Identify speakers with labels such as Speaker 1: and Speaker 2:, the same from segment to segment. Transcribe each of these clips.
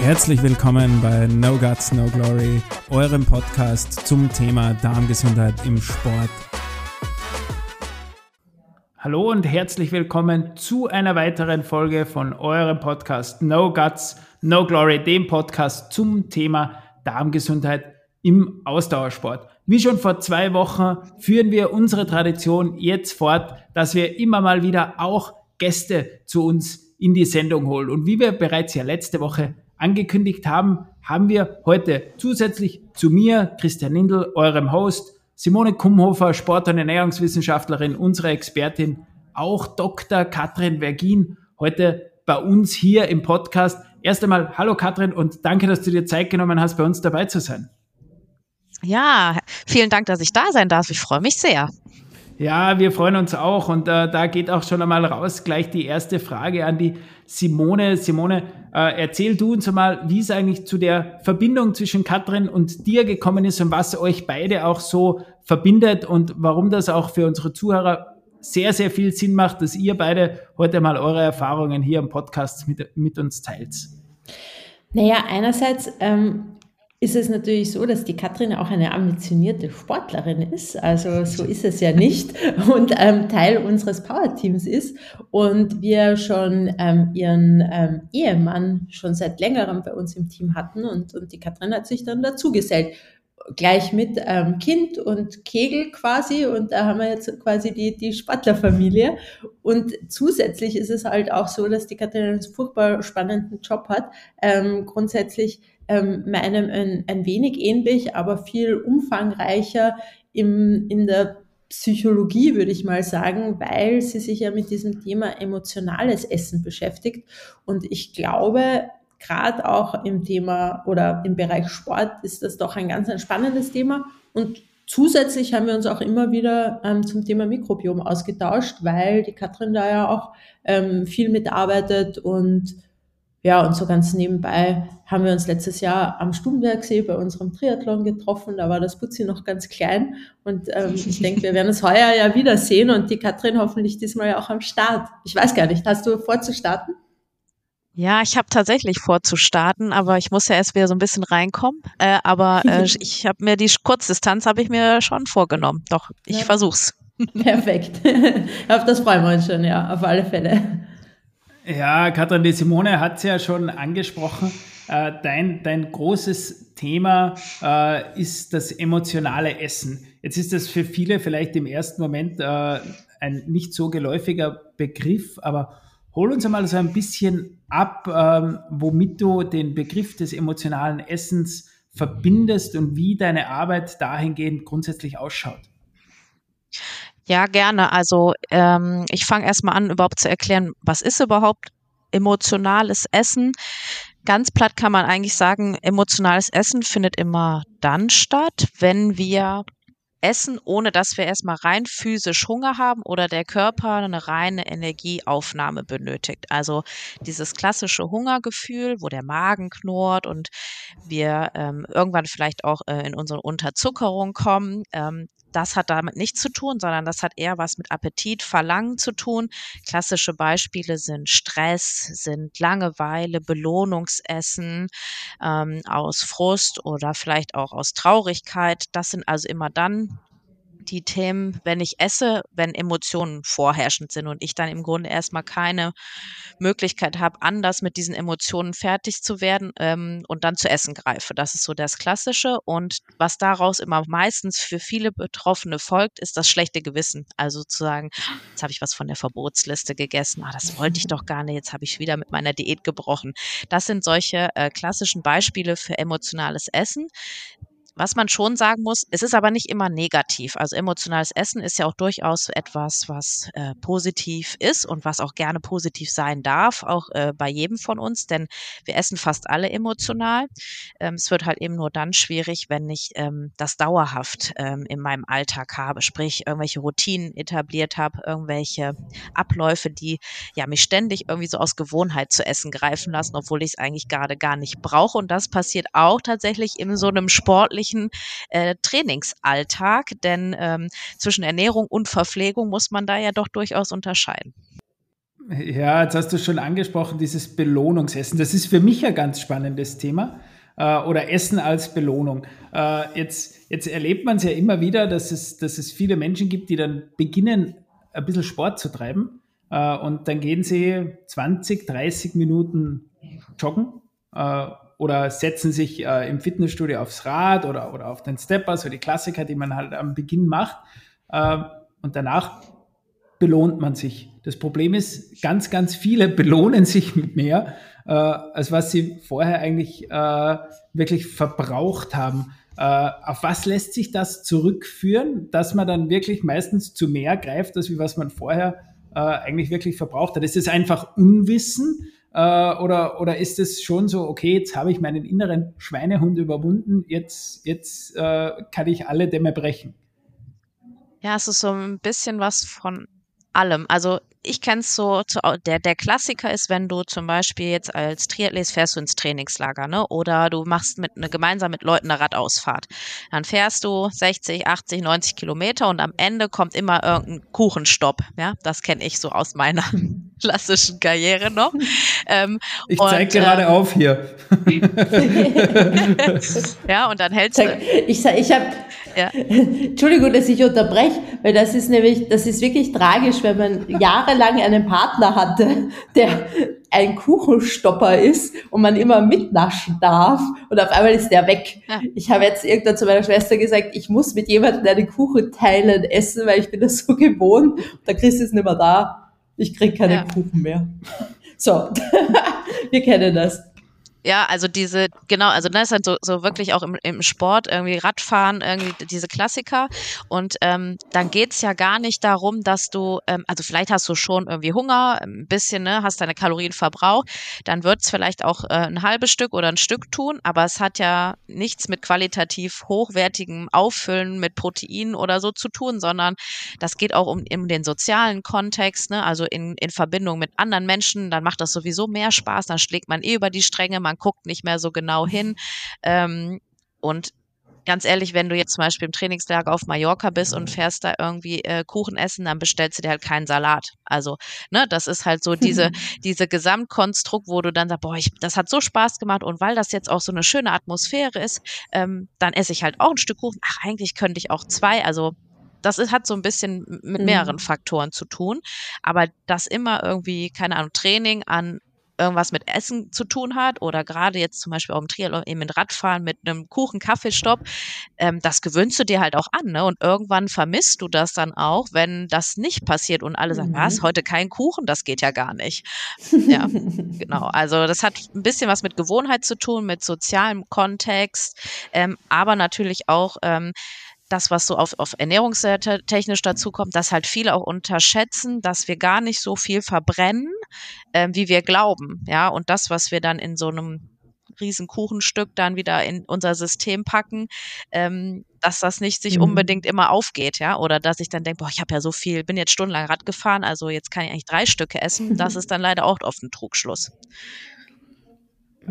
Speaker 1: Herzlich willkommen bei No Guts, No Glory, eurem Podcast zum Thema Darmgesundheit im Sport. Hallo und herzlich willkommen zu einer weiteren Folge von eurem Podcast No Guts, No Glory, dem Podcast zum Thema Darmgesundheit im Ausdauersport. Wie schon vor zwei Wochen führen wir unsere Tradition jetzt fort, dass wir immer mal wieder auch Gäste zu uns in die Sendung holen. Und wie wir bereits ja letzte Woche angekündigt haben, haben wir heute zusätzlich zu mir, Christian Lindl, eurem Host, Simone Kumhofer, Sport- und Ernährungswissenschaftlerin, unsere Expertin, auch Dr. Katrin Vergin, heute bei uns hier im Podcast. Erst einmal, hallo Katrin und danke, dass du dir Zeit genommen hast, bei uns dabei zu sein.
Speaker 2: Ja, vielen Dank, dass ich da sein darf. Ich freue mich sehr.
Speaker 1: Ja, wir freuen uns auch und äh, da geht auch schon einmal raus gleich die erste Frage an die Simone. Simone, äh, erzähl du uns einmal, wie es eigentlich zu der Verbindung zwischen Katrin und dir gekommen ist und was euch beide auch so verbindet und warum das auch für unsere Zuhörer sehr, sehr viel Sinn macht, dass ihr beide heute mal eure Erfahrungen hier im Podcast mit, mit uns teilt.
Speaker 3: Naja, einerseits ähm, ist es natürlich so, dass die Katrin auch eine ambitionierte Sportlerin ist. Also so ist es ja nicht und ähm, Teil unseres Powerteams ist und wir schon ähm, ihren ähm, Ehemann schon seit längerem bei uns im Team hatten und, und die Katrin hat sich dann dazu gesellt. Gleich mit ähm, Kind und Kegel quasi und da haben wir jetzt quasi die, die Sportlerfamilie. Und zusätzlich ist es halt auch so, dass die Katrin einen furchtbar spannenden Job hat. Ähm, grundsätzlich ähm, meinem ein, ein wenig ähnlich, aber viel umfangreicher im, in der Psychologie, würde ich mal sagen, weil sie sich ja mit diesem Thema emotionales Essen beschäftigt. Und ich glaube, gerade auch im Thema oder im Bereich Sport ist das doch ein ganz ein spannendes Thema. Und zusätzlich haben wir uns auch immer wieder ähm, zum Thema Mikrobiom ausgetauscht, weil die Katrin da ja auch ähm, viel mitarbeitet und ja, und so ganz nebenbei haben wir uns letztes Jahr am Stubenbergsee bei unserem Triathlon getroffen. Da war das Putzi noch ganz klein. Und ähm, ich denke, wir werden es heuer ja wiedersehen und die Katrin hoffentlich diesmal ja auch am Start. Ich weiß gar nicht, hast du vor zu starten?
Speaker 2: Ja, ich habe tatsächlich vor zu starten, aber ich muss ja erst wieder so ein bisschen reinkommen. Äh, aber äh, ich habe mir die Kurzdistanz habe ich mir schon vorgenommen. Doch, ich ja. versuch's.
Speaker 3: Perfekt. auf das freuen wir uns schon, ja, auf alle Fälle.
Speaker 1: Ja, Katrin, die Simone hat es ja schon angesprochen. Äh, dein, dein großes Thema äh, ist das emotionale Essen. Jetzt ist das für viele vielleicht im ersten Moment äh, ein nicht so geläufiger Begriff, aber hol uns einmal so ein bisschen ab, ähm, womit du den Begriff des emotionalen Essens verbindest und wie deine Arbeit dahingehend grundsätzlich ausschaut.
Speaker 2: Ja, gerne. Also ähm, ich fange erstmal an, überhaupt zu erklären, was ist überhaupt emotionales Essen. Ganz platt kann man eigentlich sagen, emotionales Essen findet immer dann statt, wenn wir essen, ohne dass wir erstmal rein physisch Hunger haben oder der Körper eine reine Energieaufnahme benötigt. Also dieses klassische Hungergefühl, wo der Magen knurrt und wir ähm, irgendwann vielleicht auch äh, in unsere Unterzuckerung kommen, ähm, das hat damit nichts zu tun, sondern das hat eher was mit Appetit, Verlangen zu tun. Klassische Beispiele sind Stress, sind Langeweile, Belohnungsessen ähm, aus Frust oder vielleicht auch aus Traurigkeit. Das sind also immer dann die Themen, wenn ich esse, wenn Emotionen vorherrschend sind und ich dann im Grunde erstmal keine Möglichkeit habe, anders mit diesen Emotionen fertig zu werden ähm, und dann zu essen greife. Das ist so das Klassische. Und was daraus immer meistens für viele Betroffene folgt, ist das schlechte Gewissen. Also zu sagen, jetzt habe ich was von der Verbotsliste gegessen, ah, das wollte ich doch gar nicht, jetzt habe ich wieder mit meiner Diät gebrochen. Das sind solche äh, klassischen Beispiele für emotionales Essen. Was man schon sagen muss, es ist aber nicht immer negativ. Also emotionales Essen ist ja auch durchaus etwas, was äh, positiv ist und was auch gerne positiv sein darf, auch äh, bei jedem von uns, denn wir essen fast alle emotional. Ähm, es wird halt eben nur dann schwierig, wenn ich ähm, das dauerhaft ähm, in meinem Alltag habe, sprich irgendwelche Routinen etabliert habe, irgendwelche Abläufe, die ja mich ständig irgendwie so aus Gewohnheit zu essen greifen lassen, obwohl ich es eigentlich gerade gar nicht brauche. Und das passiert auch tatsächlich in so einem sportlichen täglichen äh, Trainingsalltag, denn ähm, zwischen Ernährung und Verpflegung muss man da ja doch durchaus unterscheiden.
Speaker 1: Ja, jetzt hast du schon angesprochen, dieses Belohnungsessen. Das ist für mich ein ganz spannendes Thema. Äh, oder Essen als Belohnung. Äh, jetzt, jetzt erlebt man es ja immer wieder, dass es, dass es viele Menschen gibt, die dann beginnen, ein bisschen Sport zu treiben. Äh, und dann gehen sie 20, 30 Minuten joggen oder setzen sich äh, im Fitnessstudio aufs Rad oder, oder auf den Stepper, so die Klassiker, die man halt am Beginn macht. Äh, und danach belohnt man sich. Das Problem ist, ganz, ganz viele belohnen sich mit mehr, äh, als was sie vorher eigentlich äh, wirklich verbraucht haben. Äh, auf was lässt sich das zurückführen, dass man dann wirklich meistens zu mehr greift, als wie was man vorher äh, eigentlich wirklich verbraucht hat? Ist es einfach Unwissen? Äh, oder, oder ist es schon so, okay, jetzt habe ich meinen inneren Schweinehund überwunden, jetzt, jetzt äh, kann ich alle Dämme brechen?
Speaker 2: Ja, es ist so ein bisschen was von allem. Also ich kenne es so, der, der Klassiker ist, wenn du zum Beispiel jetzt als Triathlet fährst du ins Trainingslager, ne? Oder du machst mit ne, gemeinsam mit Leuten eine Radausfahrt. Dann fährst du 60, 80, 90 Kilometer und am Ende kommt immer irgendein Kuchenstopp. Ja, das kenne ich so aus meiner klassischen Karriere noch.
Speaker 1: Ähm, ich zeige gerade ähm, auf hier.
Speaker 2: ja, und dann hältst du.
Speaker 3: Ich, ich habe ja. Entschuldigung, dass ich unterbreche, weil das ist nämlich, das ist wirklich tragisch, wenn man jahrelang einen Partner hatte, der ein Kuchenstopper ist und man immer mitnaschen darf und auf einmal ist der weg. Ja. Ich habe jetzt irgendwann zu meiner Schwester gesagt, ich muss mit jemandem einen Kuchen teilen, essen, weil ich bin das so gewohnt. Der Chris ist nicht mehr da. Ich krieg keinen ja. Kuchen mehr. So, wir kennen das.
Speaker 2: Ja, also diese, genau, also das ist halt so, so wirklich auch im, im Sport, irgendwie Radfahren, irgendwie diese Klassiker. Und ähm, dann geht's ja gar nicht darum, dass du, ähm, also vielleicht hast du schon irgendwie Hunger, ein bisschen, ne, hast deine Kalorien verbraucht, dann wird's vielleicht auch äh, ein halbes Stück oder ein Stück tun, aber es hat ja nichts mit qualitativ hochwertigem Auffüllen mit Proteinen oder so zu tun, sondern das geht auch um, um den sozialen Kontext, ne, also in, in Verbindung mit anderen Menschen, dann macht das sowieso mehr Spaß, dann schlägt man eh über die Stränge, man guckt nicht mehr so genau hin. Ähm, und ganz ehrlich, wenn du jetzt zum Beispiel im Trainingslager auf Mallorca bist und fährst da irgendwie äh, Kuchen essen, dann bestellst du dir halt keinen Salat. Also, ne, das ist halt so diese, diese Gesamtkonstrukt, wo du dann sagst, boah, ich, das hat so Spaß gemacht und weil das jetzt auch so eine schöne Atmosphäre ist, ähm, dann esse ich halt auch ein Stück Kuchen. Ach, eigentlich könnte ich auch zwei. Also, das ist, hat so ein bisschen mit mehreren mhm. Faktoren zu tun. Aber das immer irgendwie, keine Ahnung, Training an irgendwas mit Essen zu tun hat oder gerade jetzt zum Beispiel auch im Triathlon eben mit Radfahren mit einem Kuchen, Kaffeestopp, ähm, das gewöhnst du dir halt auch an, ne? Und irgendwann vermisst du das dann auch, wenn das nicht passiert und alle sagen, mhm. was, heute kein Kuchen, das geht ja gar nicht. ja, genau. Also das hat ein bisschen was mit Gewohnheit zu tun, mit sozialem Kontext, ähm, aber natürlich auch ähm, das, was so auf, auf ernährungstechnisch dazu kommt, dass halt viele auch unterschätzen, dass wir gar nicht so viel verbrennen, äh, wie wir glauben. Ja, und das, was wir dann in so einem riesen Kuchenstück dann wieder in unser System packen, ähm, dass das nicht sich mhm. unbedingt immer aufgeht, ja, oder dass ich dann denke, boah, ich habe ja so viel, bin jetzt stundenlang Rad gefahren, also jetzt kann ich eigentlich drei Stücke essen. Das ist dann leider auch oft ein Trugschluss.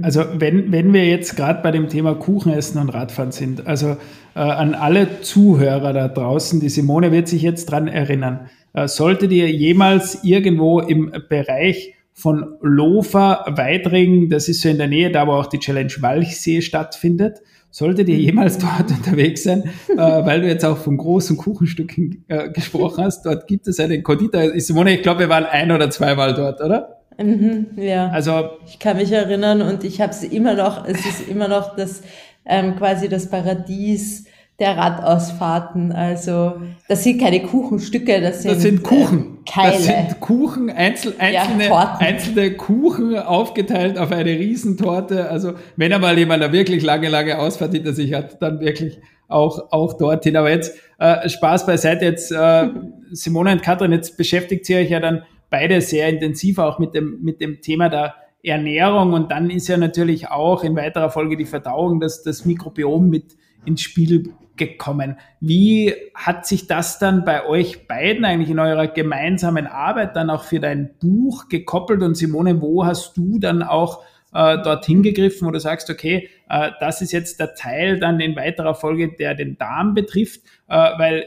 Speaker 1: Also wenn, wenn wir jetzt gerade bei dem Thema Kuchenessen und Radfahren sind, also äh, an alle Zuhörer da draußen, die Simone wird sich jetzt dran erinnern, äh, solltet ihr jemals irgendwo im Bereich von Lofer, Weidring, das ist so in der Nähe, da wo auch die Challenge Walchsee stattfindet, solltet ihr jemals dort unterwegs sein, äh, weil du jetzt auch von großen Kuchenstücken äh, gesprochen hast, dort gibt es einen Konditor. Simone, ich glaube, wir waren ein oder zweimal dort, oder?
Speaker 3: Mhm, ja. Also ich kann mich erinnern und ich habe es immer noch, es ist immer noch das ähm, quasi das Paradies der Radausfahrten. Also das sind keine Kuchenstücke, das sind,
Speaker 1: das sind Kuchen. Äh, Keile. Das sind Kuchen, einzel, einzelne, ja, einzelne Kuchen aufgeteilt auf eine Riesentorte. Also wenn einmal jemand eine wirklich lange, lange Ausfahrt hinter sich hat, dann wirklich auch, auch dorthin. Aber jetzt äh, Spaß beiseite. Jetzt äh, Simone und Katrin, jetzt beschäftigt ihr euch ja dann beide sehr intensiv auch mit dem, mit dem Thema der Ernährung und dann ist ja natürlich auch in weiterer Folge die Verdauung, das, das Mikrobiom mit ins Spiel gekommen. Wie hat sich das dann bei euch beiden eigentlich in eurer gemeinsamen Arbeit dann auch für dein Buch gekoppelt? Und Simone, wo hast du dann auch äh, dorthin gegriffen, wo du sagst, okay, äh, das ist jetzt der Teil dann in weiterer Folge, der den Darm betrifft, äh, weil,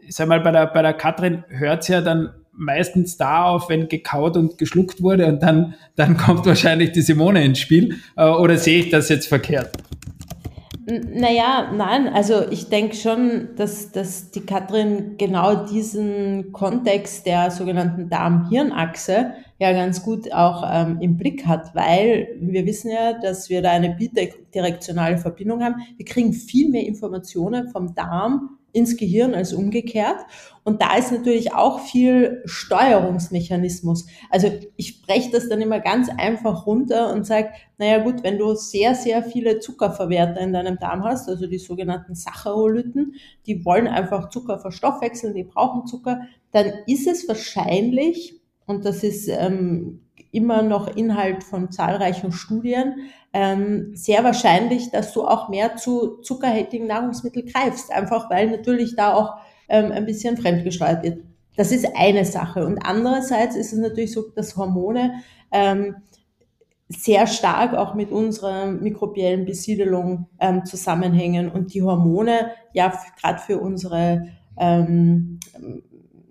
Speaker 1: ich sag mal, bei der, bei der Katrin hört es ja dann meistens da auf, wenn gekaut und geschluckt wurde und dann, dann kommt wahrscheinlich die Simone ins Spiel. Äh, oder sehe ich das jetzt verkehrt?
Speaker 3: Naja, nein, also ich denke schon, dass, dass die Katrin genau diesen Kontext der sogenannten Darm-Hirn-Achse ja ganz gut auch ähm, im Blick hat, weil wir wissen ja, dass wir da eine bidirektionale Verbindung haben. Wir kriegen viel mehr Informationen vom Darm ins Gehirn als umgekehrt. Und da ist natürlich auch viel Steuerungsmechanismus. Also ich breche das dann immer ganz einfach runter und sage, naja gut, wenn du sehr, sehr viele Zuckerverwerter in deinem Darm hast, also die sogenannten Sacharolyten, die wollen einfach Zucker verstoffwechseln, die brauchen Zucker, dann ist es wahrscheinlich, und das ist ähm, immer noch Inhalt von zahlreichen Studien, ähm, sehr wahrscheinlich, dass du auch mehr zu zuckerhaltigen Nahrungsmitteln greifst, einfach weil natürlich da auch ähm, ein bisschen fremdgesteuert wird. Das ist eine Sache. Und andererseits ist es natürlich so, dass Hormone ähm, sehr stark auch mit unserer mikrobiellen Besiedelung ähm, zusammenhängen und die Hormone ja gerade für unsere ähm,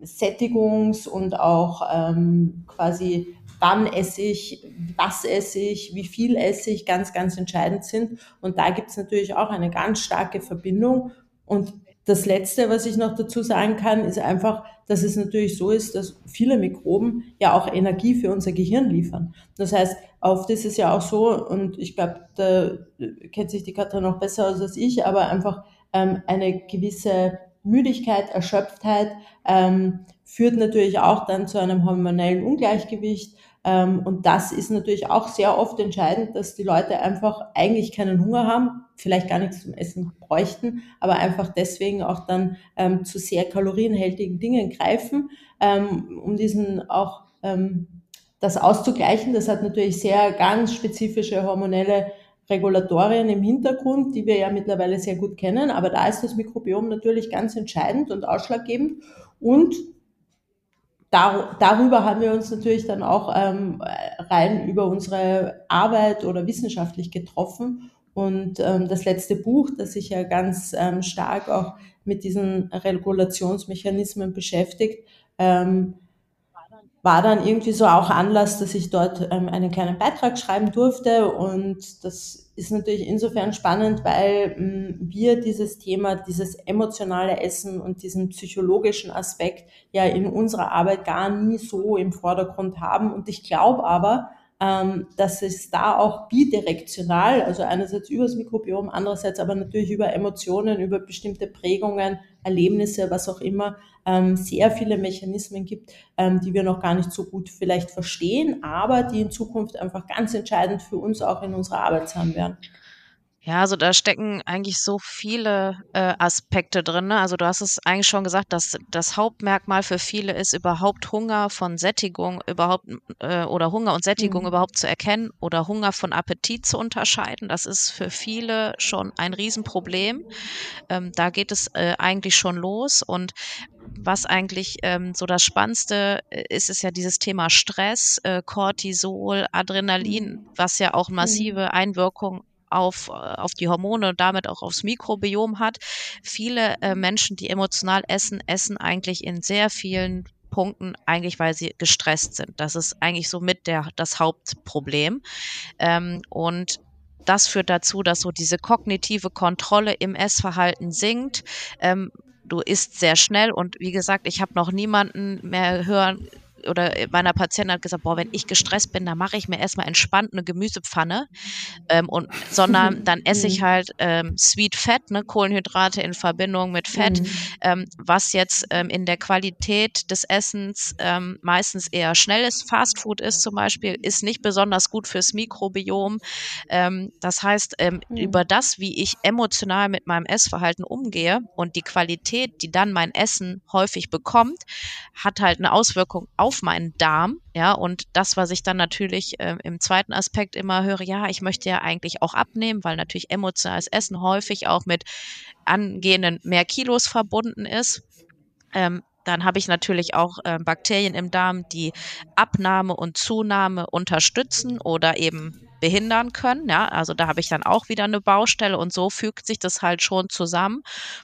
Speaker 3: Sättigungs- und auch ähm, quasi wann esse ich, was esse ich, wie viel esse ich, ganz, ganz entscheidend sind. Und da gibt es natürlich auch eine ganz starke Verbindung. Und das Letzte, was ich noch dazu sagen kann, ist einfach, dass es natürlich so ist, dass viele Mikroben ja auch Energie für unser Gehirn liefern. Das heißt, oft ist es ja auch so, und ich glaube, da kennt sich die Katrin noch besser aus als ich, aber einfach ähm, eine gewisse Müdigkeit, Erschöpftheit ähm, führt natürlich auch dann zu einem hormonellen Ungleichgewicht. Ähm, und das ist natürlich auch sehr oft entscheidend, dass die Leute einfach eigentlich keinen Hunger haben, vielleicht gar nichts zum Essen bräuchten, aber einfach deswegen auch dann ähm, zu sehr kalorienhältigen Dingen greifen, ähm, um diesen auch ähm, das auszugleichen. Das hat natürlich sehr ganz spezifische hormonelle Regulatorien im Hintergrund, die wir ja mittlerweile sehr gut kennen, aber da ist das Mikrobiom natürlich ganz entscheidend und ausschlaggebend und dar darüber haben wir uns natürlich dann auch ähm, rein über unsere Arbeit oder wissenschaftlich getroffen. Und ähm, das letzte Buch, das sich ja ganz ähm, stark auch mit diesen Regulationsmechanismen beschäftigt, ähm, war dann irgendwie so auch Anlass, dass ich dort ähm, einen kleinen Beitrag schreiben durfte. Und das ist natürlich insofern spannend, weil ähm, wir dieses Thema, dieses emotionale Essen und diesen psychologischen Aspekt ja in unserer Arbeit gar nie so im Vordergrund haben. Und ich glaube aber, ähm, dass es da auch bidirektional, also einerseits übers Mikrobiom, andererseits aber natürlich über Emotionen, über bestimmte Prägungen, Erlebnisse, was auch immer, ähm, sehr viele Mechanismen gibt, ähm, die wir noch gar nicht so gut vielleicht verstehen, aber die in Zukunft einfach ganz entscheidend für uns auch in unserer Arbeit sein werden.
Speaker 2: Ja, also da stecken eigentlich so viele äh, Aspekte drin. Ne? Also du hast es eigentlich schon gesagt, dass das Hauptmerkmal für viele ist, überhaupt Hunger von Sättigung überhaupt äh, oder Hunger und Sättigung mhm. überhaupt zu erkennen oder Hunger von Appetit zu unterscheiden. Das ist für viele schon ein Riesenproblem. Ähm, da geht es äh, eigentlich schon los und was eigentlich ähm, so das Spannendste äh, ist, ist ja dieses Thema Stress, äh, Cortisol, Adrenalin, mhm. was ja auch massive mhm. Einwirkungen auf, äh, auf die Hormone und damit auch aufs Mikrobiom hat. Viele äh, Menschen, die emotional essen, essen eigentlich in sehr vielen Punkten eigentlich, weil sie gestresst sind. Das ist eigentlich so mit der, das Hauptproblem. Ähm, und das führt dazu, dass so diese kognitive Kontrolle im Essverhalten sinkt. Ähm, du isst sehr schnell und wie gesagt, ich habe noch niemanden mehr hören oder meiner Patientin hat gesagt, boah, wenn ich gestresst bin, dann mache ich mir erstmal entspannt eine Gemüsepfanne ähm, und sondern dann esse ich mhm. halt ähm, Sweet Fat, ne, Kohlenhydrate in Verbindung mit Fett, mhm. ähm, was jetzt ähm, in der Qualität des Essens ähm, meistens eher schnelles Fastfood ist zum Beispiel, ist nicht besonders gut fürs Mikrobiom. Ähm, das heißt, mhm. über das, wie ich emotional mit meinem Essverhalten umgehe und die Qualität, die dann mein Essen häufig bekommt, hat halt eine Auswirkung auf auf meinen Darm. Ja, und das, was ich dann natürlich äh, im zweiten Aspekt immer höre, ja, ich möchte ja eigentlich auch abnehmen, weil natürlich emotionales Essen häufig auch mit angehenden mehr Kilos verbunden ist. Ähm, dann habe ich natürlich auch äh, Bakterien im Darm, die Abnahme und Zunahme unterstützen oder eben behindern können. Ja, also da habe ich dann auch wieder eine Baustelle und so fügt sich das halt schon zusammen.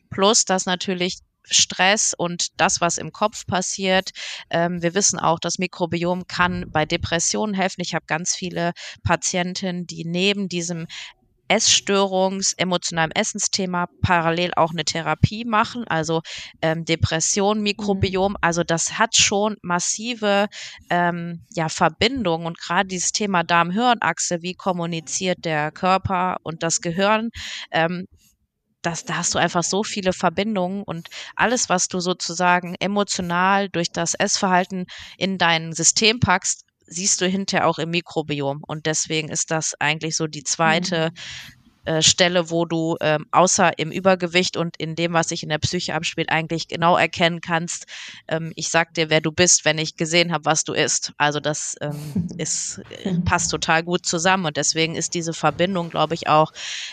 Speaker 2: Plus, dass natürlich Stress und das, was im Kopf passiert. Ähm, wir wissen auch, das Mikrobiom kann bei Depressionen helfen. Ich habe ganz viele Patientinnen, die neben diesem Essstörungs-, emotionalem Essensthema parallel auch eine Therapie machen, also ähm, Depression, Mikrobiom. Mhm. Also das hat schon massive ähm, ja, Verbindungen und gerade dieses Thema Darm-Hirn-Achse, wie kommuniziert der Körper und das Gehirn, ähm, das, da hast du einfach so viele Verbindungen und alles, was du sozusagen emotional durch das Essverhalten in dein System packst, siehst du hinterher auch im Mikrobiom. Und deswegen ist das eigentlich so die zweite mhm. Äh, Stelle, wo du ähm, außer im Übergewicht und in dem, was sich in der Psyche abspielt, eigentlich genau erkennen kannst, ähm, ich sag dir, wer du bist, wenn ich gesehen habe, was du isst. Also das ähm, ist, äh, passt total gut zusammen und deswegen ist diese Verbindung, glaube ich, auch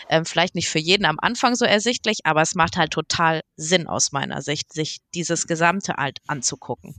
Speaker 2: ähm, vielleicht nicht für jeden am Anfang so ersichtlich, aber es macht halt total Sinn aus meiner Sicht, sich dieses Gesamte halt anzugucken.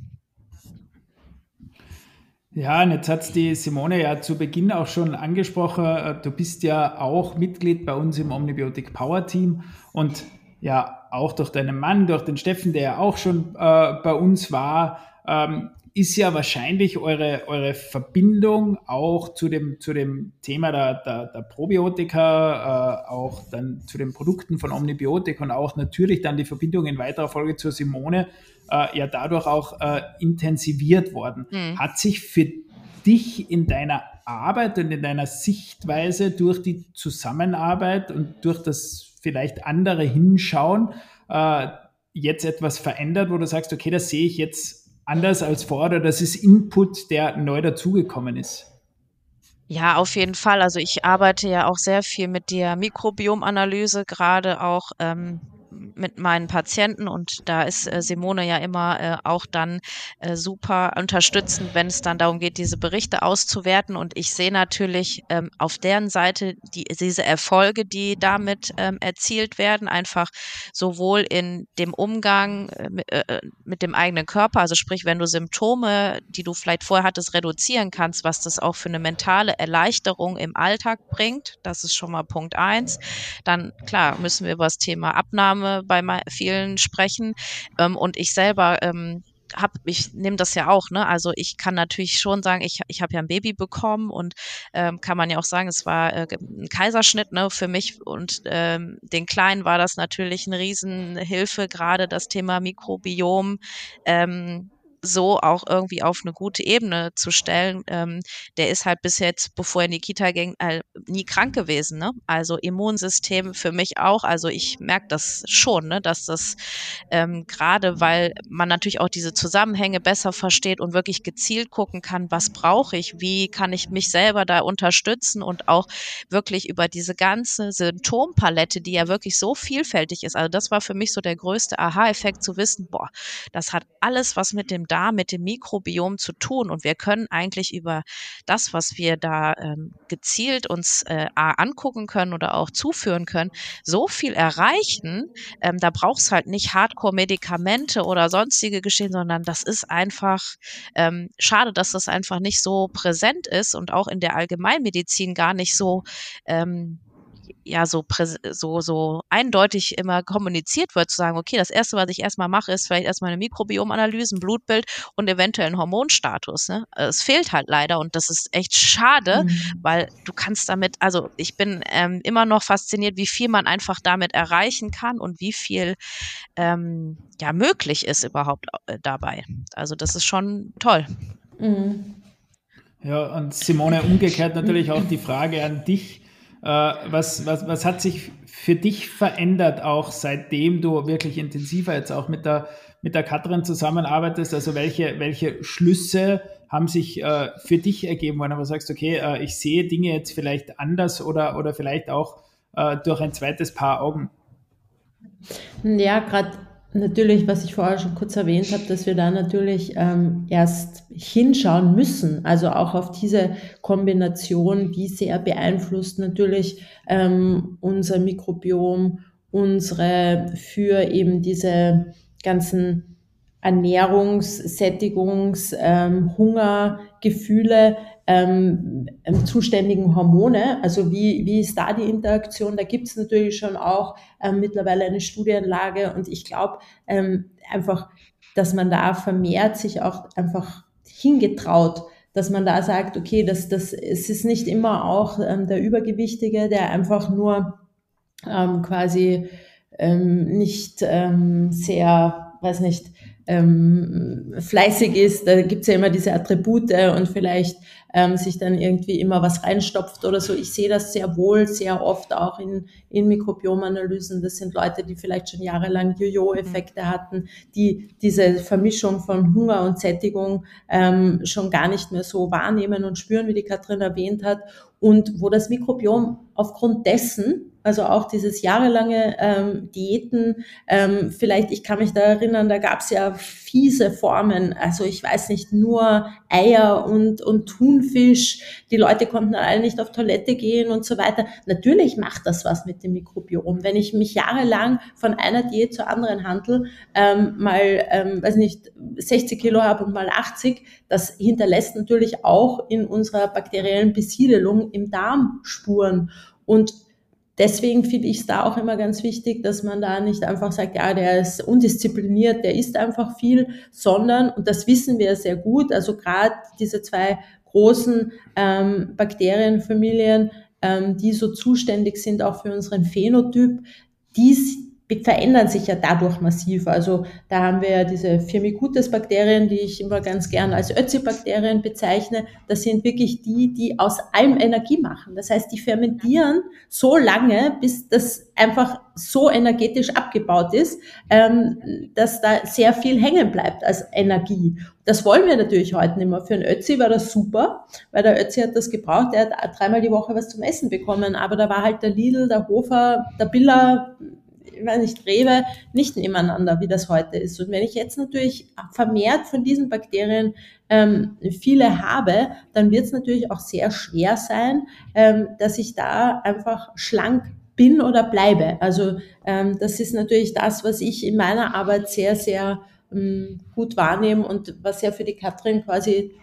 Speaker 1: Ja, und jetzt hat die Simone ja zu Beginn auch schon angesprochen. Äh, du bist ja auch Mitglied bei uns im Omnibiotic Power Team und ja, auch durch deinen Mann, durch den Steffen, der ja auch schon äh, bei uns war, ähm, ist ja wahrscheinlich eure, eure Verbindung auch zu dem, zu dem Thema der, der, der Probiotika, äh, auch dann zu den Produkten von Omnibiotik und auch natürlich dann die Verbindung in weiterer Folge zur Simone äh, ja dadurch auch äh, intensiviert worden. Mhm. Hat sich für dich in deiner Arbeit und in deiner Sichtweise durch die Zusammenarbeit und durch das vielleicht andere Hinschauen äh, jetzt etwas verändert, wo du sagst, okay, das sehe ich jetzt anders als vor oder das ist Input, der neu dazugekommen ist?
Speaker 2: Ja, auf jeden Fall. Also ich arbeite ja auch sehr viel mit der Mikrobiomanalyse, gerade auch ähm, mit meinen Patienten und da ist äh, Simone ja immer äh, auch dann äh, super unterstützend, wenn es dann darum geht, diese Berichte auszuwerten. Und ich sehe natürlich ähm, auf deren Seite die, diese Erfolge, die damit ähm, erzielt werden, einfach sowohl in dem Umgang äh, mit, äh, mit dem eigenen Körper, also sprich, wenn du Symptome, die du vielleicht vorher hattest, reduzieren kannst, was das auch für eine mentale Erleichterung im Alltag bringt. Das ist schon mal Punkt eins. Dann klar müssen wir über das Thema Abnahme Aufnahme bei vielen sprechen. Ähm, und ich selber ähm, hab, ich nehme das ja auch, ne? Also ich kann natürlich schon sagen, ich, ich habe ja ein Baby bekommen und ähm, kann man ja auch sagen, es war äh, ein Kaiserschnitt, ne, für mich und ähm, den Kleinen war das natürlich eine Riesenhilfe, gerade das Thema Mikrobiom. Ähm, so auch irgendwie auf eine gute Ebene zu stellen. Ähm, der ist halt bis jetzt, bevor er in die Kita ging, äh, nie krank gewesen. Ne? Also Immunsystem für mich auch. Also ich merke das schon, ne? dass das ähm, gerade, weil man natürlich auch diese Zusammenhänge besser versteht und wirklich gezielt gucken kann, was brauche ich, wie kann ich mich selber da unterstützen und auch wirklich über diese ganze Symptompalette, die ja wirklich so vielfältig ist. Also das war für mich so der größte Aha-Effekt zu wissen, boah, das hat alles was mit dem da mit dem Mikrobiom zu tun. Und wir können eigentlich über das, was wir da ähm, gezielt uns äh, angucken können oder auch zuführen können, so viel erreichen. Ähm, da braucht es halt nicht Hardcore-Medikamente oder sonstige Geschehen, sondern das ist einfach ähm, schade, dass das einfach nicht so präsent ist und auch in der Allgemeinmedizin gar nicht so ähm, ja so, so, so eindeutig immer kommuniziert wird, zu sagen, okay, das erste, was ich erstmal mache, ist vielleicht erstmal eine Mikrobiomanalyse, ein Blutbild und eventuell ein Hormonstatus. Ne? Es fehlt halt leider und das ist echt schade, mhm. weil du kannst damit, also ich bin ähm, immer noch fasziniert, wie viel man einfach damit erreichen kann und wie viel ähm, ja möglich ist überhaupt äh, dabei. Also das ist schon toll.
Speaker 1: Mhm. Ja, und Simone, umgekehrt natürlich auch die Frage an dich äh, was, was, was hat sich für dich verändert, auch seitdem du wirklich intensiver jetzt auch mit der, mit der Katrin zusammenarbeitest? Also welche, welche Schlüsse haben sich äh, für dich ergeben, wenn du sagst, okay, äh, ich sehe Dinge jetzt vielleicht anders oder, oder vielleicht auch äh, durch ein zweites Paar Augen?
Speaker 3: Ja, gerade Natürlich, was ich vorher schon kurz erwähnt habe, dass wir da natürlich ähm, erst hinschauen müssen, also auch auf diese Kombination, wie sehr beeinflusst natürlich ähm, unser Mikrobiom unsere für eben diese ganzen Ernährungs-, Sättigungs-, ähm, Hungergefühle ähm, ähm, zuständigen Hormone. Also wie, wie ist da die Interaktion? Da gibt es natürlich schon auch ähm, mittlerweile eine Studienlage und ich glaube ähm, einfach, dass man da vermehrt sich auch einfach hingetraut, dass man da sagt, okay, das, das, es ist nicht immer auch ähm, der Übergewichtige, der einfach nur ähm, quasi ähm, nicht ähm, sehr, weiß nicht, ähm, fleißig ist, da gibt's ja immer diese Attribute und vielleicht ähm, sich dann irgendwie immer was reinstopft oder so. Ich sehe das sehr wohl, sehr oft auch in, in Mikrobiomanalysen. Das sind Leute, die vielleicht schon jahrelang Jojo-Effekte mhm. hatten, die diese Vermischung von Hunger und Sättigung ähm, schon gar nicht mehr so wahrnehmen und spüren, wie die Katrin erwähnt hat. Und wo das Mikrobiom aufgrund dessen also auch dieses jahrelange ähm, Diäten. Ähm, vielleicht, ich kann mich da erinnern, da gab es ja fiese Formen. Also ich weiß nicht, nur Eier und, und Thunfisch. Die Leute konnten alle nicht auf Toilette gehen und so weiter. Natürlich macht das was mit dem Mikrobiom. Wenn ich mich jahrelang von einer Diät zur anderen handel, ähm, mal, ähm, weiß nicht, 60 Kilo habe und mal 80, das hinterlässt natürlich auch in unserer bakteriellen Besiedelung im Darm Spuren. Und Deswegen finde ich es da auch immer ganz wichtig, dass man da nicht einfach sagt, ja, der ist undiszipliniert, der isst einfach viel, sondern, und das wissen wir sehr gut, also gerade diese zwei großen ähm, Bakterienfamilien, ähm, die so zuständig sind auch für unseren Phänotyp, die verändern sich ja dadurch massiv. Also da haben wir ja diese Firmicutes-Bakterien, die ich immer ganz gern als Ötzi-Bakterien bezeichne. Das sind wirklich die, die aus allem Energie machen. Das heißt, die fermentieren so lange, bis das einfach so energetisch abgebaut ist, ähm, dass da sehr viel hängen bleibt als Energie. Das wollen wir natürlich heute nicht mehr. Für einen Ötzi war das super, weil der Ötzi hat das gebraucht. Er hat dreimal die Woche was zum Essen bekommen. Aber da war halt der Lidl, der Hofer, der Biller, weiß nicht, Rewe nicht nebeneinander, wie das heute ist. Und wenn ich jetzt natürlich vermehrt von diesen Bakterien ähm, viele habe, dann wird es natürlich auch sehr schwer sein, ähm, dass ich da einfach schlank bin oder bleibe. Also ähm, das ist natürlich das, was ich in meiner Arbeit sehr, sehr ähm, gut wahrnehme und was ja für die Katrin quasi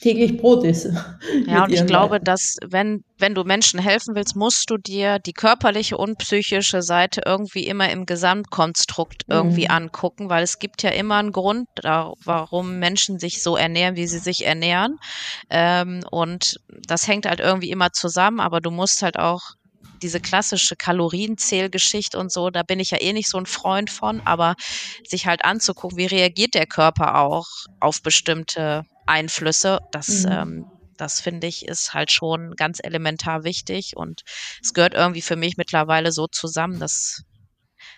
Speaker 3: täglich Brot ist.
Speaker 2: Ja, und ich glaube, Leuten. dass wenn, wenn du Menschen helfen willst, musst du dir die körperliche und psychische Seite irgendwie immer im Gesamtkonstrukt irgendwie mhm. angucken, weil es gibt ja immer einen Grund, warum Menschen sich so ernähren, wie sie sich ernähren. Ähm, und das hängt halt irgendwie immer zusammen, aber du musst halt auch diese klassische Kalorienzählgeschichte und so, da bin ich ja eh nicht so ein Freund von, aber sich halt anzugucken, wie reagiert der Körper auch auf bestimmte Einflüsse, das, mhm. ähm, das finde ich ist halt schon ganz elementar wichtig und es gehört irgendwie für mich mittlerweile so zusammen, das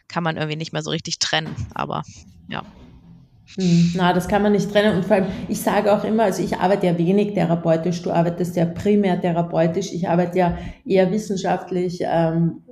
Speaker 2: kann man irgendwie nicht mehr so richtig trennen, aber ja.
Speaker 3: Hm, na, das kann man nicht trennen. Und vor allem, ich sage auch immer, also ich arbeite ja wenig therapeutisch, du arbeitest ja primär therapeutisch, ich arbeite ja eher wissenschaftlich ähm,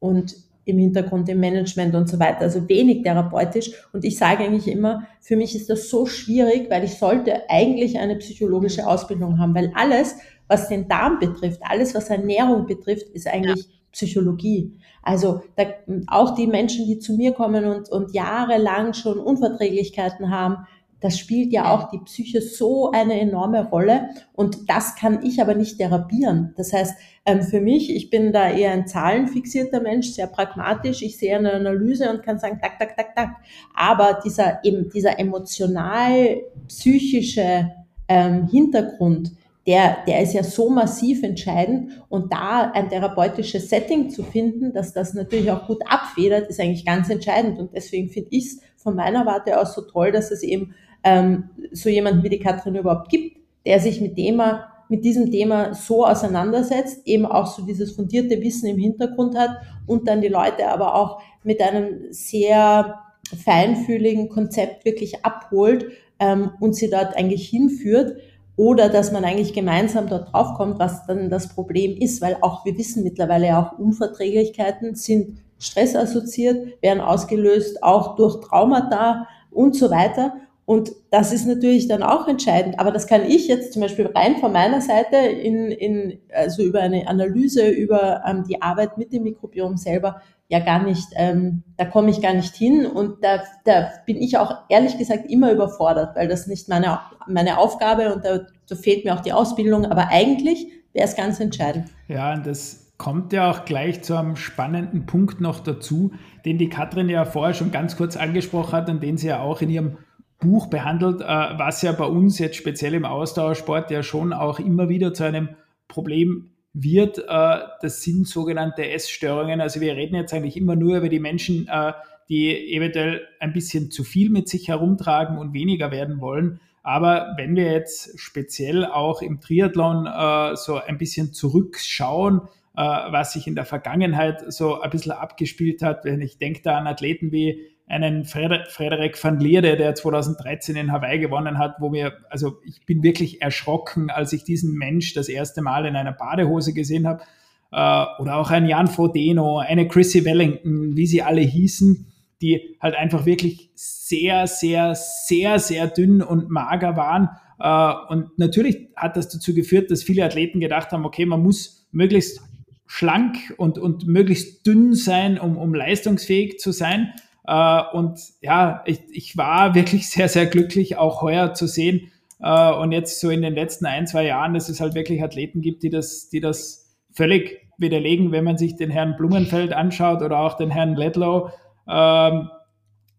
Speaker 3: und im Hintergrund im Management und so weiter, also wenig therapeutisch. Und ich sage eigentlich immer, für mich ist das so schwierig, weil ich sollte eigentlich eine psychologische Ausbildung haben, weil alles, was den Darm betrifft, alles, was Ernährung betrifft, ist eigentlich ja. Psychologie. Also da, auch die Menschen, die zu mir kommen und, und jahrelang schon Unverträglichkeiten haben, das spielt ja auch die Psyche so eine enorme Rolle und das kann ich aber nicht therapieren. Das heißt, ähm, für mich, ich bin da eher ein zahlenfixierter Mensch, sehr pragmatisch, ich sehe eine Analyse und kann sagen, tak, tak, tak, tak. Aber dieser, eben, dieser emotional-psychische ähm, Hintergrund, der, der ist ja so massiv entscheidend und da ein therapeutisches Setting zu finden, dass das natürlich auch gut abfedert, ist eigentlich ganz entscheidend und deswegen finde ich es von meiner Warte aus so toll, dass es eben ähm, so jemanden wie die Katrin überhaupt gibt, der sich mit Thema mit diesem Thema so auseinandersetzt, eben auch so dieses fundierte Wissen im Hintergrund hat und dann die Leute aber auch mit einem sehr feinfühligen Konzept wirklich abholt ähm, und sie dort eigentlich hinführt oder dass man eigentlich gemeinsam dort draufkommt, was dann das Problem ist, weil auch wir wissen mittlerweile auch Unverträglichkeiten sind stressassoziiert, werden ausgelöst auch durch Traumata und so weiter. Und das ist natürlich dann auch entscheidend. Aber das kann ich jetzt zum Beispiel rein von meiner Seite in, in also über eine Analyse über ähm, die Arbeit mit dem Mikrobiom selber ja gar nicht, ähm, da komme ich gar nicht hin und da, da bin ich auch ehrlich gesagt immer überfordert, weil das nicht meine, meine Aufgabe und da, da fehlt mir auch die Ausbildung, aber eigentlich wäre es ganz entscheidend.
Speaker 1: Ja, und das kommt ja auch gleich zu einem spannenden Punkt noch dazu, den die Katrin ja vorher schon ganz kurz angesprochen hat und den sie ja auch in ihrem Buch behandelt, äh, was ja bei uns jetzt speziell im Ausdauersport ja schon auch immer wieder zu einem Problem wird, äh, das sind sogenannte Essstörungen. Also wir reden jetzt eigentlich immer nur über die Menschen, äh, die eventuell ein bisschen zu viel mit sich herumtragen und weniger werden wollen. Aber wenn wir jetzt speziell auch im Triathlon so ein bisschen zurückschauen, was sich in der Vergangenheit so ein bisschen abgespielt hat, wenn ich denke da an Athleten wie einen Frederik van Lierde, der 2013 in Hawaii gewonnen hat, wo mir, also ich bin wirklich erschrocken, als ich diesen Mensch das erste Mal in einer Badehose gesehen habe. Äh, oder auch ein Jan Frodeno, eine Chrissy Wellington, wie sie alle hießen, die halt einfach wirklich sehr, sehr, sehr, sehr dünn und mager waren. Äh, und natürlich hat das dazu geführt, dass viele Athleten gedacht haben, okay, man muss möglichst schlank und, und möglichst dünn sein, um, um leistungsfähig zu sein. Äh, und ja, ich, ich war wirklich sehr, sehr glücklich, auch heuer zu sehen. Äh, und jetzt so in den letzten ein, zwei Jahren, dass es halt wirklich Athleten gibt, die das, die das völlig widerlegen, wenn man sich den Herrn Blumenfeld anschaut oder auch den Herrn Ledlow. Ähm,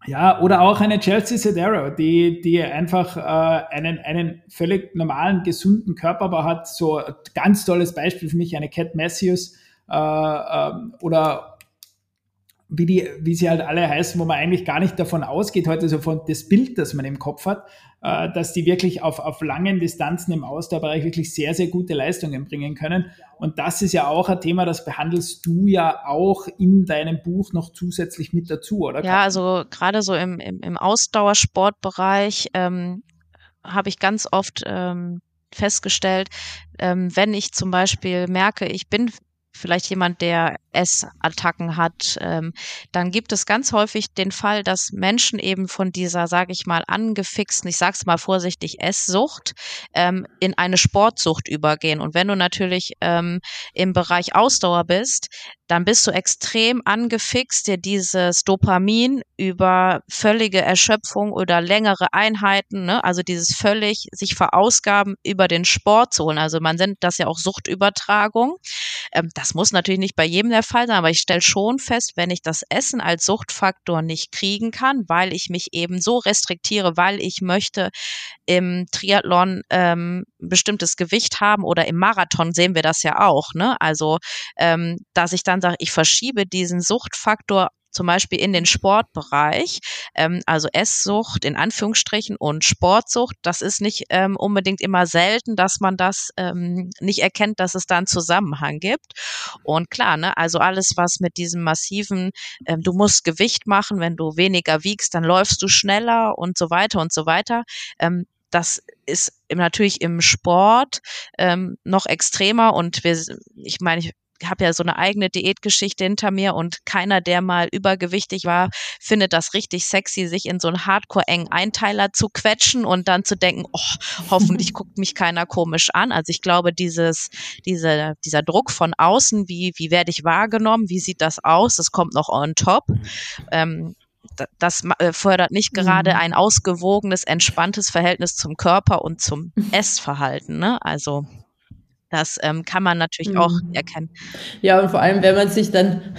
Speaker 1: ja, oder auch eine Chelsea Sedero, die, die einfach äh, einen, einen völlig normalen, gesunden Körperbau hat. So ganz tolles Beispiel für mich, eine Cat Matthews äh, äh, oder wie, die, wie sie halt alle heißen, wo man eigentlich gar nicht davon ausgeht, heute so von das Bild, das man im Kopf hat, äh, dass die wirklich auf, auf langen Distanzen im Ausdauerbereich wirklich sehr, sehr gute Leistungen bringen können. Und das ist ja auch ein Thema, das behandelst du ja auch in deinem Buch noch zusätzlich mit dazu, oder?
Speaker 2: Ja, also gerade so im, im, im Ausdauersportbereich ähm, habe ich ganz oft ähm, festgestellt, ähm, wenn ich zum Beispiel merke, ich bin vielleicht jemand, der Essattacken hat, ähm, dann gibt es ganz häufig den Fall, dass Menschen eben von dieser, sage ich mal, angefixten, ich sage es mal vorsichtig, Esssucht ähm, in eine Sportsucht übergehen. Und wenn du natürlich ähm, im Bereich Ausdauer bist, dann bist du extrem angefixt, dir dieses Dopamin über völlige Erschöpfung oder längere Einheiten, ne, also dieses völlig sich verausgaben über den Sport zu holen. Also man nennt das ja auch Suchtübertragung. Ähm, das muss natürlich nicht bei jedem der Fall sein, aber ich stelle schon fest, wenn ich das Essen als Suchtfaktor nicht kriegen kann, weil ich mich eben so restriktiere, weil ich möchte im Triathlon ähm, bestimmtes Gewicht haben oder im Marathon sehen wir das ja auch, ne? Also ähm, dass ich dann sage, ich verschiebe diesen Suchtfaktor zum Beispiel in den Sportbereich, ähm, also Esssucht in Anführungsstrichen und Sportsucht, das ist nicht ähm, unbedingt immer selten, dass man das ähm, nicht erkennt, dass es da einen Zusammenhang gibt. Und klar, ne, also alles, was mit diesem massiven, ähm, du musst Gewicht machen, wenn du weniger wiegst, dann läufst du schneller und so weiter und so weiter. Ähm, das ist natürlich im Sport ähm, noch extremer und wir, ich meine, ich habe ja so eine eigene Diätgeschichte hinter mir und keiner, der mal übergewichtig war, findet das richtig sexy, sich in so einen hardcore-engen Einteiler zu quetschen und dann zu denken, oh, hoffentlich guckt mich keiner komisch an. Also ich glaube, dieses, diese, dieser Druck von außen, wie, wie werde ich wahrgenommen, wie sieht das aus, das kommt noch on top. Ähm, das äh, fördert nicht gerade mhm. ein ausgewogenes, entspanntes Verhältnis zum Körper und zum Essverhalten. Ne? Also das ähm, kann man natürlich mhm. auch erkennen.
Speaker 3: Ja, und vor allem, wenn man sich dann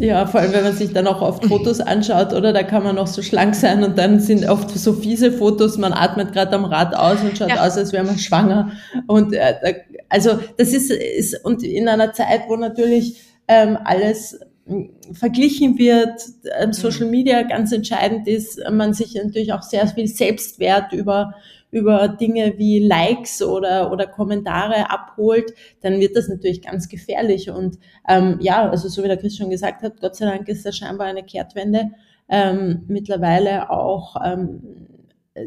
Speaker 3: ja, vor allem, wenn man sich dann auch oft Fotos anschaut, oder da kann man noch so schlank sein und dann sind oft so fiese Fotos, man atmet gerade am Rad aus und schaut ja. aus, als wäre man schwanger. Und äh, also das ist, ist und in einer Zeit, wo natürlich ähm, alles hm, verglichen wird, ähm, Social mhm. Media ganz entscheidend ist, man sich natürlich auch sehr viel Selbstwert über über Dinge wie Likes oder, oder Kommentare abholt, dann wird das natürlich ganz gefährlich. Und ähm, ja, also so wie der Chris schon gesagt hat, Gott sei Dank ist da scheinbar eine Kehrtwende ähm, mittlerweile auch ähm,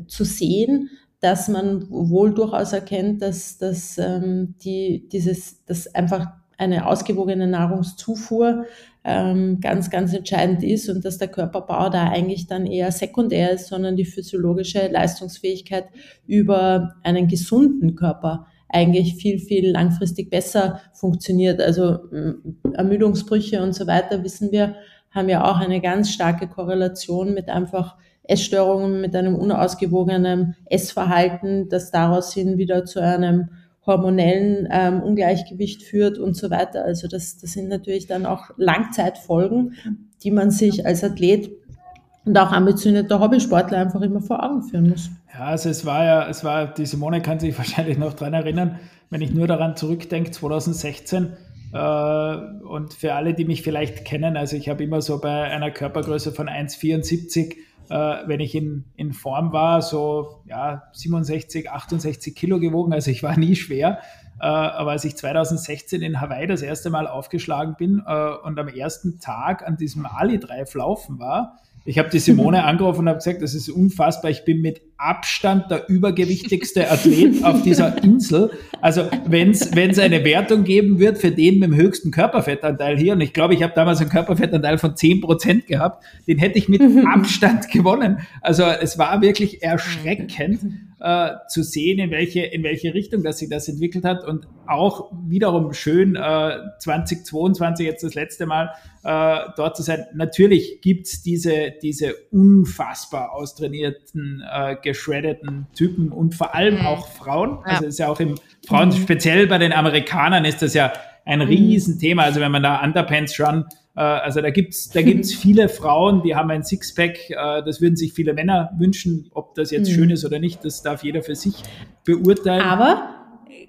Speaker 3: zu sehen, dass man wohl durchaus erkennt, dass, dass ähm, die, dieses, dass einfach eine ausgewogene Nahrungszufuhr ähm, ganz, ganz entscheidend ist und dass der Körperbau da eigentlich dann eher sekundär ist, sondern die physiologische Leistungsfähigkeit über einen gesunden Körper eigentlich viel, viel langfristig besser funktioniert. Also Ermüdungsbrüche und so weiter, wissen wir, haben ja auch eine ganz starke Korrelation mit einfach Essstörungen, mit einem unausgewogenen Essverhalten, das daraus hin wieder zu einem hormonellen ähm, Ungleichgewicht führt und so weiter. Also das, das sind natürlich dann auch Langzeitfolgen, die man sich als Athlet und auch ambitionierter Hobbysportler einfach immer vor Augen führen muss.
Speaker 1: Ja, also es war ja, es war, die Simone kann sich wahrscheinlich noch dran erinnern, wenn ich nur daran zurückdenke, 2016, äh, und für alle, die mich vielleicht kennen, also ich habe immer so bei einer Körpergröße von 1,74 äh, wenn ich in, in Form war, so ja, 67, 68 Kilo gewogen. Also ich war nie schwer. Äh, aber als ich 2016 in Hawaii das erste Mal aufgeschlagen bin äh, und am ersten Tag an diesem Ali-Dreif laufen war, ich habe die Simone angerufen und habe gesagt, das ist unfassbar. Ich bin mit Abstand der übergewichtigste Athlet auf dieser Insel. Also wenn es eine Wertung geben wird für den mit dem höchsten Körperfettanteil hier, und ich glaube, ich habe damals einen Körperfettanteil von 10% gehabt, den hätte ich mit Abstand gewonnen. Also es war wirklich erschreckend äh, zu sehen, in welche, in welche Richtung dass sich das entwickelt hat. Und auch wiederum schön, äh, 2022 jetzt das letzte Mal äh, dort zu sein. Natürlich gibt's diese, diese unfassbar austrainierten, äh, geschreddeten Typen und vor allem mhm. auch Frauen. Ja. Also ist ja auch im Frauen, mhm. speziell bei den Amerikanern ist das ja ein mhm. Riesenthema. Also wenn man da Underpants Run äh, also da gibt's da gibt's viele Frauen, die haben ein Sixpack, äh, das würden sich viele Männer wünschen. Ob das jetzt mhm. schön ist oder nicht, das darf jeder für sich beurteilen.
Speaker 3: Aber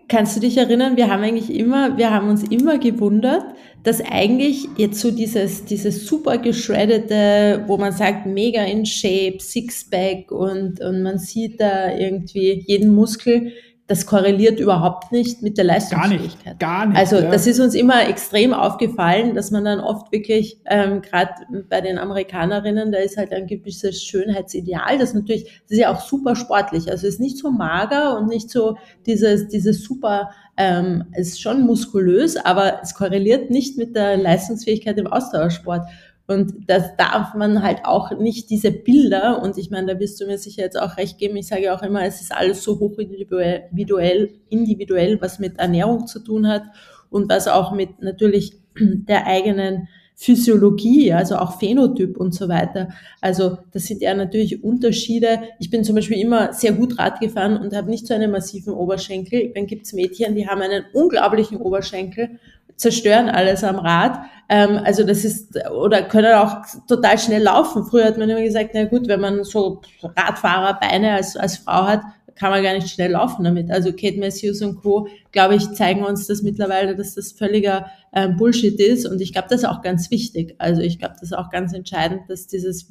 Speaker 3: kannst du dich erinnern, wir haben eigentlich immer, wir haben uns immer gewundert, dass eigentlich jetzt so dieses, dieses super geschreddete, wo man sagt, mega in Shape, Sixpack und, und man sieht da irgendwie jeden Muskel, das korreliert überhaupt nicht mit der Leistungsfähigkeit.
Speaker 1: Gar nicht. Gar nicht
Speaker 3: also ja. das ist uns immer extrem aufgefallen, dass man dann oft wirklich, ähm, gerade bei den Amerikanerinnen, da ist halt ein gewisses Schönheitsideal, das natürlich, das ist ja auch super sportlich, also ist nicht so mager und nicht so dieses, dieses super, ähm, ist schon muskulös, aber es korreliert nicht mit der Leistungsfähigkeit im Ausdauersport. Und das darf man halt auch nicht diese Bilder, und ich meine, da wirst du mir sicher jetzt auch recht geben, ich sage auch immer, es ist alles so hoch individuell, individuell, was mit Ernährung zu tun hat und was auch mit natürlich der eigenen Physiologie, also auch Phänotyp und so weiter. Also das sind ja natürlich Unterschiede. Ich bin zum Beispiel immer sehr gut Rad gefahren und habe nicht so einen massiven Oberschenkel. Dann gibt's Mädchen, die haben einen unglaublichen Oberschenkel zerstören alles am Rad. Ähm, also das ist, oder können auch total schnell laufen. Früher hat man immer gesagt, na gut, wenn man so Radfahrerbeine als, als Frau hat, kann man gar nicht schnell laufen damit. Also Kate Matthews und Co., glaube ich, zeigen uns das mittlerweile, dass das völliger ähm, Bullshit ist. Und ich glaube, das ist auch ganz wichtig. Also ich glaube, das ist auch ganz entscheidend, dass dieses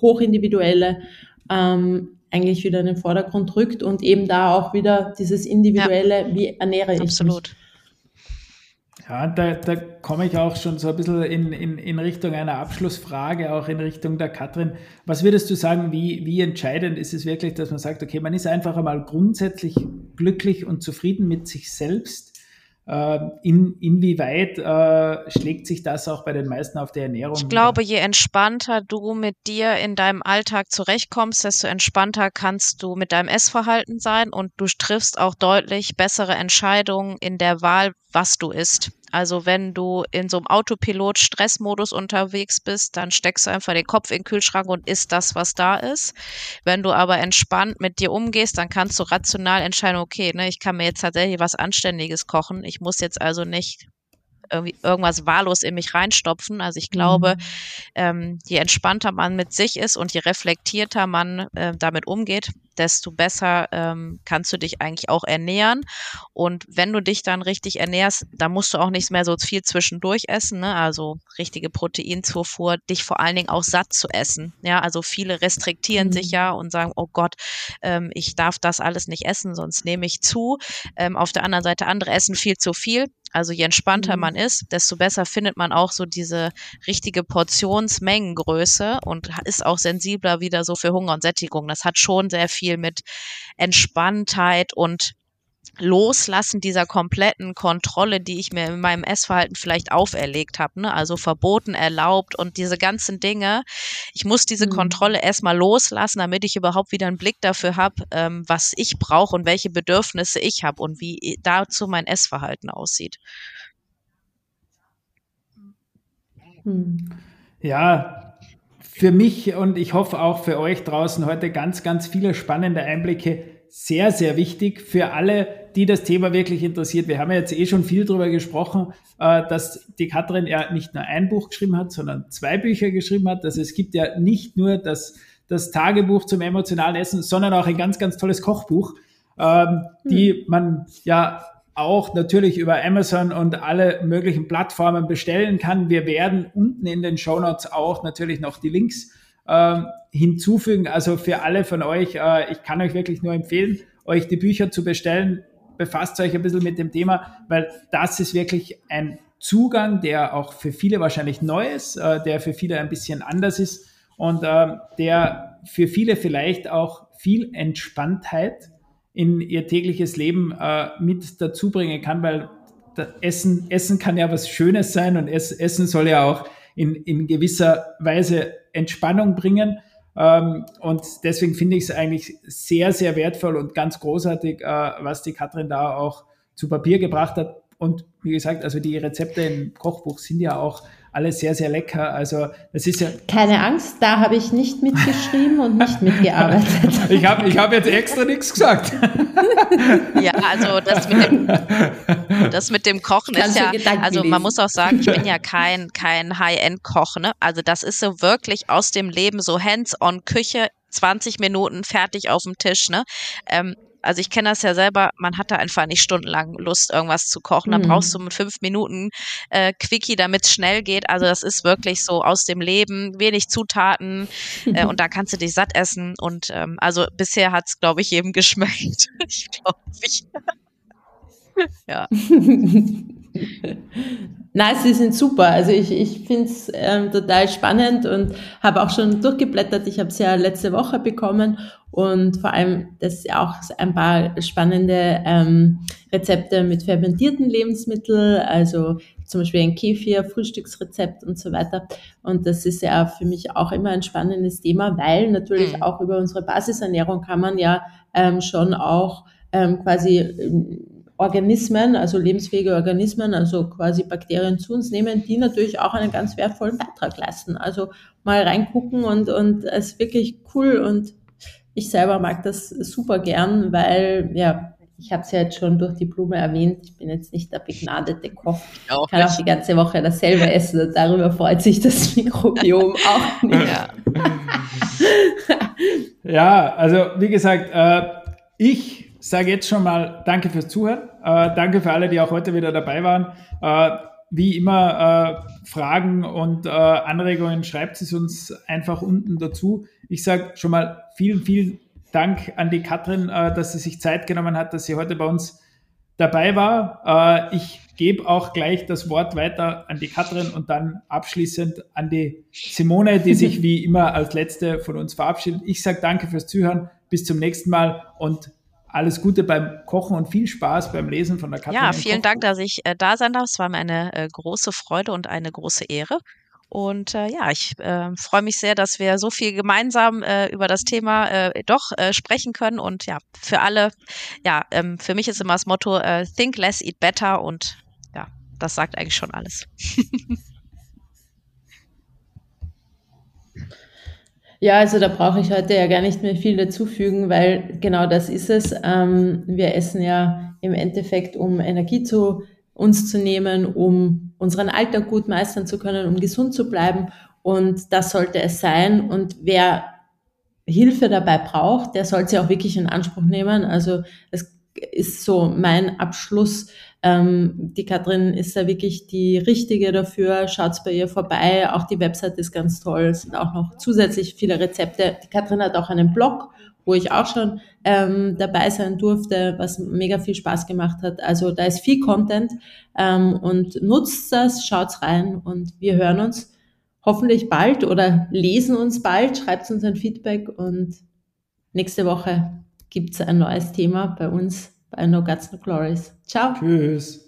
Speaker 3: hochindividuelle ähm, eigentlich wieder in den Vordergrund rückt und eben da auch wieder dieses individuelle, ja, wie ernähre ich
Speaker 2: absolut.
Speaker 3: mich.
Speaker 1: Ja, da, da komme ich auch schon so ein bisschen in, in, in Richtung einer Abschlussfrage, auch in Richtung der Katrin. Was würdest du sagen, wie, wie entscheidend ist es wirklich, dass man sagt, okay, man ist einfach einmal grundsätzlich glücklich und zufrieden mit sich selbst? Äh, in, inwieweit äh, schlägt sich das auch bei den meisten auf der Ernährung?
Speaker 2: Ich glaube, je entspannter du mit dir in deinem Alltag zurechtkommst, desto entspannter kannst du mit deinem Essverhalten sein und du triffst auch deutlich bessere Entscheidungen in der Wahl, was du isst. Also wenn du in so einem Autopilot-Stressmodus unterwegs bist, dann steckst du einfach den Kopf in den Kühlschrank und isst das, was da ist. Wenn du aber entspannt mit dir umgehst, dann kannst du rational entscheiden, okay, ne, ich kann mir jetzt tatsächlich was Anständiges kochen. Ich muss jetzt also nicht irgendwie irgendwas wahllos in mich reinstopfen. Also ich glaube, mhm. ähm, je entspannter man mit sich ist und je reflektierter man äh, damit umgeht, desto besser ähm, kannst du dich eigentlich auch ernähren. Und wenn du dich dann richtig ernährst, dann musst du auch nicht mehr so viel zwischendurch essen, ne? also richtige Proteinzufuhr, dich vor allen Dingen auch satt zu essen. Ja, also viele restriktieren mhm. sich ja und sagen, oh Gott, ähm, ich darf das alles nicht essen, sonst nehme ich zu. Ähm, auf der anderen Seite andere essen viel zu viel. Also je entspannter mhm. man ist, desto besser findet man auch so diese richtige Portionsmengengröße und ist auch sensibler wieder so für Hunger und Sättigung. Das hat schon sehr viel mit Entspanntheit und Loslassen dieser kompletten Kontrolle, die ich mir in meinem Essverhalten vielleicht auferlegt habe, ne? also verboten, erlaubt und diese ganzen Dinge. Ich muss diese mhm. Kontrolle erstmal loslassen, damit ich überhaupt wieder einen Blick dafür habe, ähm, was ich brauche und welche Bedürfnisse ich habe und wie dazu mein Essverhalten aussieht.
Speaker 1: Hm. Ja, für mich und ich hoffe auch für euch draußen heute ganz, ganz viele spannende Einblicke. Sehr, sehr wichtig für alle, die das Thema wirklich interessiert. Wir haben ja jetzt eh schon viel darüber gesprochen, äh, dass die Katrin ja nicht nur ein Buch geschrieben hat, sondern zwei Bücher geschrieben hat. Also es gibt ja nicht nur das, das Tagebuch zum emotionalen Essen, sondern auch ein ganz, ganz tolles Kochbuch, ähm, die hm. man ja auch natürlich über Amazon und alle möglichen Plattformen bestellen kann. Wir werden unten in den Show Notes auch natürlich noch die Links äh, hinzufügen. Also für alle von euch, äh, ich kann euch wirklich nur empfehlen, euch die Bücher zu bestellen. Befasst euch ein bisschen mit dem Thema, weil das ist wirklich ein Zugang, der auch für viele wahrscheinlich neu ist, äh, der für viele ein bisschen anders ist und äh, der für viele vielleicht auch viel Entspanntheit in ihr tägliches Leben äh, mit dazu bringen kann, weil Essen, Essen kann ja was Schönes sein und Essen soll ja auch in, in gewisser Weise Entspannung bringen. Ähm, und deswegen finde ich es eigentlich sehr, sehr wertvoll und ganz großartig, äh, was die Katrin da auch zu Papier gebracht hat. Und wie gesagt, also die Rezepte im Kochbuch sind ja auch alles sehr, sehr lecker. Also es ist ja.
Speaker 3: Keine Angst, da habe ich nicht mitgeschrieben und nicht mitgearbeitet.
Speaker 1: ich habe ich hab jetzt extra nichts gesagt.
Speaker 2: ja, also das mit dem, das mit dem Kochen Kannst ist ja, also man muss auch sagen, ich bin ja kein, kein High-End-Koch, ne? Also das ist so wirklich aus dem Leben, so hands-on Küche, 20 Minuten fertig auf dem Tisch, ne? Ähm, also ich kenne das ja selber, man hat da einfach nicht stundenlang Lust, irgendwas zu kochen. Mhm. brauchst du mit fünf Minuten äh, Quickie, damit es schnell geht. Also das ist wirklich so aus dem Leben, wenig Zutaten äh, und da kannst du dich satt essen. Und ähm, also bisher hat es, glaube ich, jedem geschmeckt. ich glaube ich.
Speaker 3: ja. Nein, sie sind super. Also ich, ich finde es ähm, total spannend und habe auch schon durchgeblättert. Ich habe es ja letzte Woche bekommen und vor allem, das ist auch ein paar spannende ähm, Rezepte mit fermentierten Lebensmitteln, also zum Beispiel ein Kefir, Frühstücksrezept und so weiter. Und das ist ja für mich auch immer ein spannendes Thema, weil natürlich mhm. auch über unsere Basisernährung kann man ja ähm, schon auch ähm, quasi ähm, Organismen, also lebensfähige Organismen, also quasi Bakterien zu uns nehmen, die natürlich auch einen ganz wertvollen Beitrag leisten. Also mal reingucken und, und es ist wirklich cool und ich selber mag das super gern, weil ja, ich habe es ja jetzt schon durch die Blume erwähnt, ich bin jetzt nicht der begnadete Koch. Ich kann auch die ganze Woche dasselbe essen und darüber freut sich das Mikrobiom auch nicht.
Speaker 1: Ja, ja also wie gesagt, äh, ich sage jetzt schon mal Danke fürs Zuhören. Äh, danke für alle, die auch heute wieder dabei waren. Äh, wie immer äh, Fragen und äh, Anregungen, schreibt es uns einfach unten dazu. Ich sage schon mal vielen, vielen Dank an die Katrin, äh, dass sie sich Zeit genommen hat, dass sie heute bei uns dabei war. Äh, ich gebe auch gleich das Wort weiter an die Katrin und dann abschließend an die Simone, die sich wie immer als letzte von uns verabschiedet. Ich sage danke fürs Zuhören. Bis zum nächsten Mal und alles Gute beim Kochen und viel Spaß beim Lesen von der Katrin.
Speaker 2: Ja, vielen Dank, dass ich äh, da sein darf. Es war mir eine äh, große Freude und eine große Ehre. Und äh, ja, ich äh, freue mich sehr, dass wir so viel gemeinsam äh, über das Thema äh, doch äh, sprechen können. Und ja, für alle, ja, ähm, für mich ist immer das Motto äh, Think less, eat better. Und ja, das sagt eigentlich schon alles.
Speaker 3: Ja, also da brauche ich heute ja gar nicht mehr viel dazufügen, weil genau das ist es. Ähm, wir essen ja im Endeffekt, um Energie zu uns zu nehmen, um unseren Alltag gut meistern zu können, um gesund zu bleiben. Und das sollte es sein. Und wer Hilfe dabei braucht, der soll sie auch wirklich in Anspruch nehmen. Also es ist so mein Abschluss. Ähm, die Katrin ist da wirklich die Richtige dafür. Schaut's bei ihr vorbei. Auch die Website ist ganz toll. Es sind auch noch zusätzlich viele Rezepte. Die Katrin hat auch einen Blog, wo ich auch schon ähm, dabei sein durfte, was mega viel Spaß gemacht hat. Also da ist viel Content ähm, und nutzt das, schaut's rein und wir hören uns hoffentlich bald oder lesen uns bald. Schreibt uns ein Feedback und nächste Woche gibt's ein neues Thema bei uns bei No Guts, No Glories. Ciao.
Speaker 1: Tschüss.